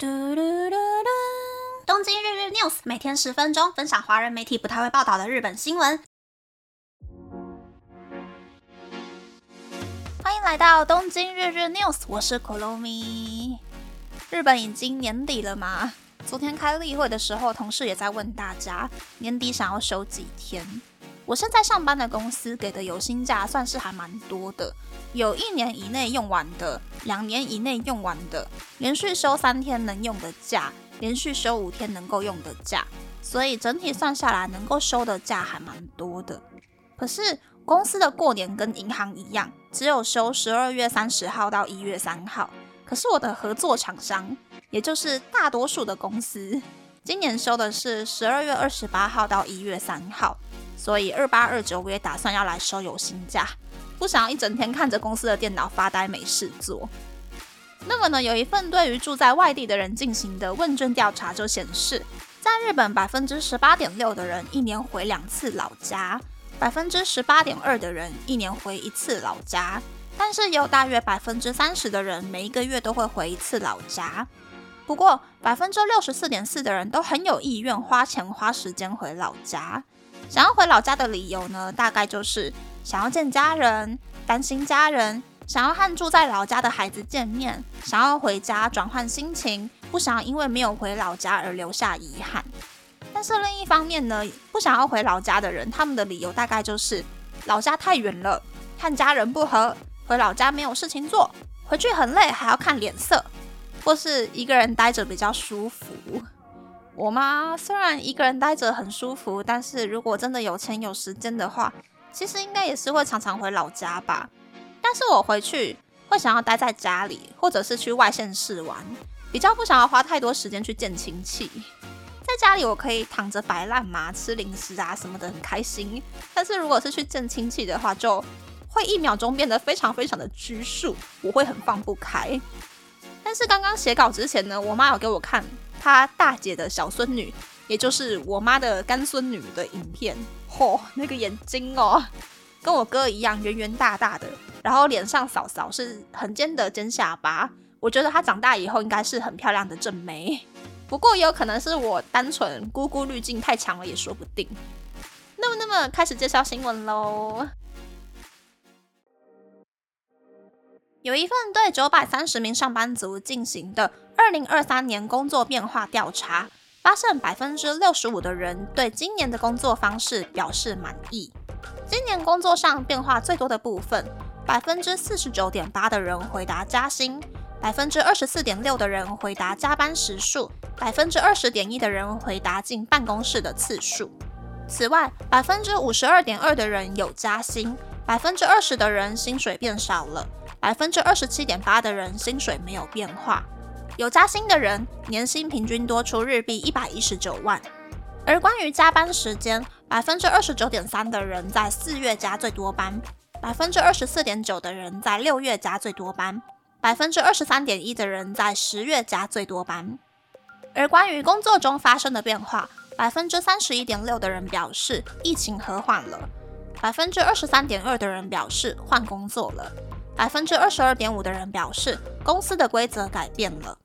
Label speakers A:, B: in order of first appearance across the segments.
A: 嘟嘟嘟嘟！东京日日 news 每天十分钟，分享华人媒体不太会报道的日本新闻。欢迎来到东京日日 news，我是 Kolomi。日本已经年底了嘛？昨天开例会的时候，同事也在问大家，年底想要休几天？我现在上班的公司给的有薪假算是还蛮多的，有一年以内用完的，两年以内用完的，连续休三天能用的假，连续休五天能够用的假，所以整体算下来能够休的假还蛮多的。可是公司的过年跟银行一样，只有休十二月三十号到一月三号。可是我的合作厂商，也就是大多数的公司，今年休的是十二月二十八号到一月三号。所以二八二九我也打算要来收有薪假，不想要一整天看着公司的电脑发呆没事做。那么呢，有一份对于住在外地的人进行的问卷调查就显示，在日本百分之十八点六的人一年回两次老家，百分之十八点二的人一年回一次老家，但是有大约百分之三十的人每一个月都会回一次老家。不过百分之六十四点四的人都很有意愿花钱花时间回老家。想要回老家的理由呢，大概就是想要见家人，担心家人，想要和住在老家的孩子见面，想要回家转换心情，不想因为没有回老家而留下遗憾。但是另一方面呢，不想要回老家的人，他们的理由大概就是老家太远了，和家人不和，回老家没有事情做，回去很累，还要看脸色，或是一个人待着比较舒服。我妈虽然一个人待着很舒服，但是如果真的有钱有时间的话，其实应该也是会常常回老家吧。但是我回去会想要待在家里，或者是去外县市玩，比较不想要花太多时间去见亲戚。在家里我可以躺着摆烂嘛，吃零食啊什么的，很开心。但是如果是去见亲戚的话，就会一秒钟变得非常非常的拘束，我会很放不开。但是刚刚写稿之前呢，我妈有给我看。他大姐的小孙女，也就是我妈的干孙女的影片，嚯，那个眼睛哦，跟我哥一样圆圆大大的，然后脸上扫扫是很尖的尖下巴。我觉得她长大以后应该是很漂亮的正妹，不过也有可能是我单纯姑姑滤镜太强了，也说不定。那么，那么开始介绍新闻喽。有一份对九百三十名上班族进行的二零二三年工作变化调查，发现百分之六十五的人对今年的工作方式表示满意。今年工作上变化最多的部分，百分之四十九点八的人回答加薪，百分之二十四点六的人回答加班时数，百分之二十点一的人回答进办公室的次数。此外，百分之五十二点二的人有加薪，百分之二十的人薪水变少了。百分之二十七点八的人薪水没有变化，有加薪的人年薪平均多出日币一百一十九万。而关于加班时间，百分之二十九点三的人在四月加最多班，百分之二十四点九的人在六月加最多班，百分之二十三点一的人在十月加最多班。而关于工作中发生的变化，百分之三十一点六的人表示疫情和缓了，百分之二十三点二的人表示换工作了。百分之二十二点五的人表示公司的规则改变了，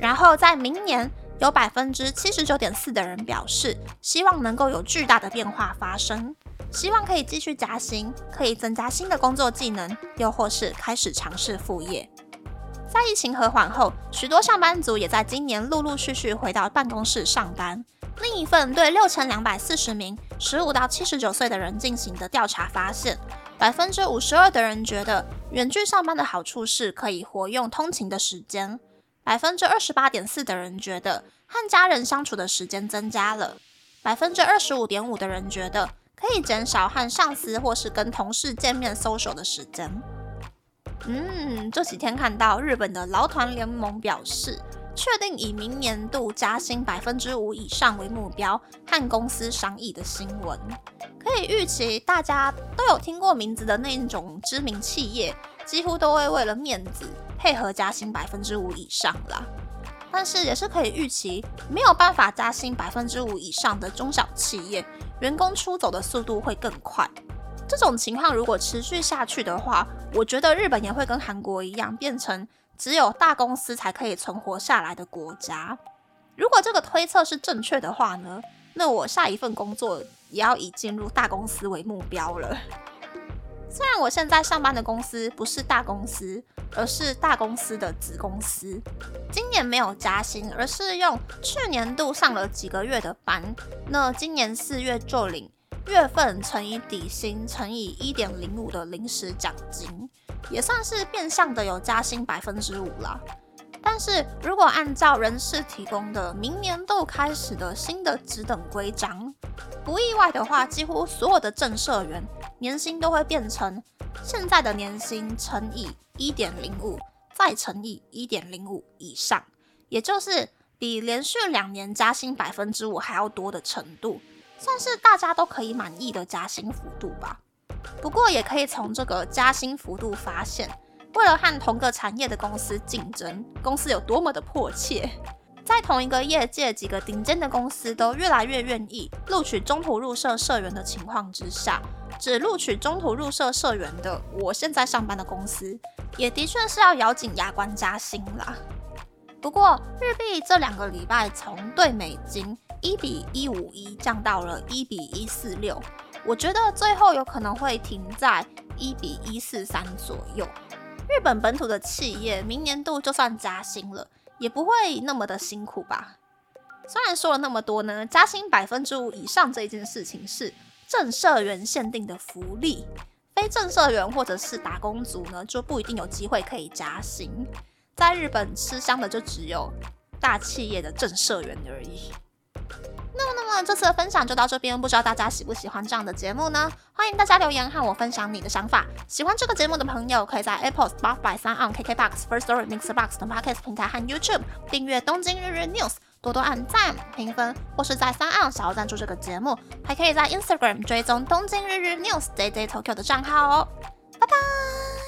A: 然后在明年有百分之七十九点四的人表示希望能够有巨大的变化发生，希望可以继续加薪，可以增加新的工作技能，又或是开始尝试副业。在疫情和缓后，许多上班族也在今年陆陆续续回到办公室上班。另一份对六千两百四十名十五到七十九岁的人进行的调查发现。百分之五十二的人觉得远距上班的好处是可以活用通勤的时间，百分之二十八点四的人觉得和家人相处的时间增加了，百分之二十五点五的人觉得可以减少和上司或是跟同事见面 social 的时间。嗯，这几天看到日本的劳团联盟表示。确定以明年度加薪百分之五以上为目标，和公司商议的新闻，可以预期大家都有听过名字的那种知名企业，几乎都会为了面子配合加薪百分之五以上啦。但是也是可以预期，没有办法加薪百分之五以上的中小企业，员工出走的速度会更快。这种情况如果持续下去的话，我觉得日本也会跟韩国一样变成。只有大公司才可以存活下来的国家。如果这个推测是正确的话呢，那我下一份工作也要以进入大公司为目标了。虽然我现在上班的公司不是大公司，而是大公司的子公司，今年没有加薪，而是用去年度上了几个月的班，那今年四月就领月份乘以底薪乘以一点零五的临时奖金，也算是变相的有加薪百分之五啦。但是如果按照人事提供的明年度开始的新的职等规章，不意外的话，几乎所有的正社员年薪都会变成现在的年薪乘以一点零五，再乘以一点零五以上，也就是比连续两年加薪百分之五还要多的程度，算是大家都可以满意的加薪幅度吧。不过也可以从这个加薪幅度发现。为了和同个产业的公司竞争，公司有多么的迫切，在同一个业界，几个顶尖的公司都越来越愿意录取中途入社社员的情况之下，只录取中途入社社员的，我现在上班的公司，也的确是要咬紧牙关加薪啦。不过日币这两个礼拜从对美金一比一五一降到了一比一四六，我觉得最后有可能会停在一比一四三左右。日本本土的企业明年度就算加薪了，也不会那么的辛苦吧？虽然说了那么多呢，加薪百分之五以上这一件事情是正社员限定的福利，非正社员或者是打工族呢就不一定有机会可以加薪。在日本吃香的就只有大企业的正社员而已。那，这次的分享就到这边，不知道大家喜不喜欢这样的节目呢？欢迎大家留言和我分享你的想法。喜欢这个节目的朋友，可以在 Apple、Spotify、三 on KKBox、First Story、Mixbox 等 Podcast 平台和 YouTube 订阅《东京日日 News》，多多按赞、评分，或是在三 on 想要赞助这个节目，还可以在 Instagram 追踪《东京日日 News》Day Day Tokyo 的账号哦。拜拜。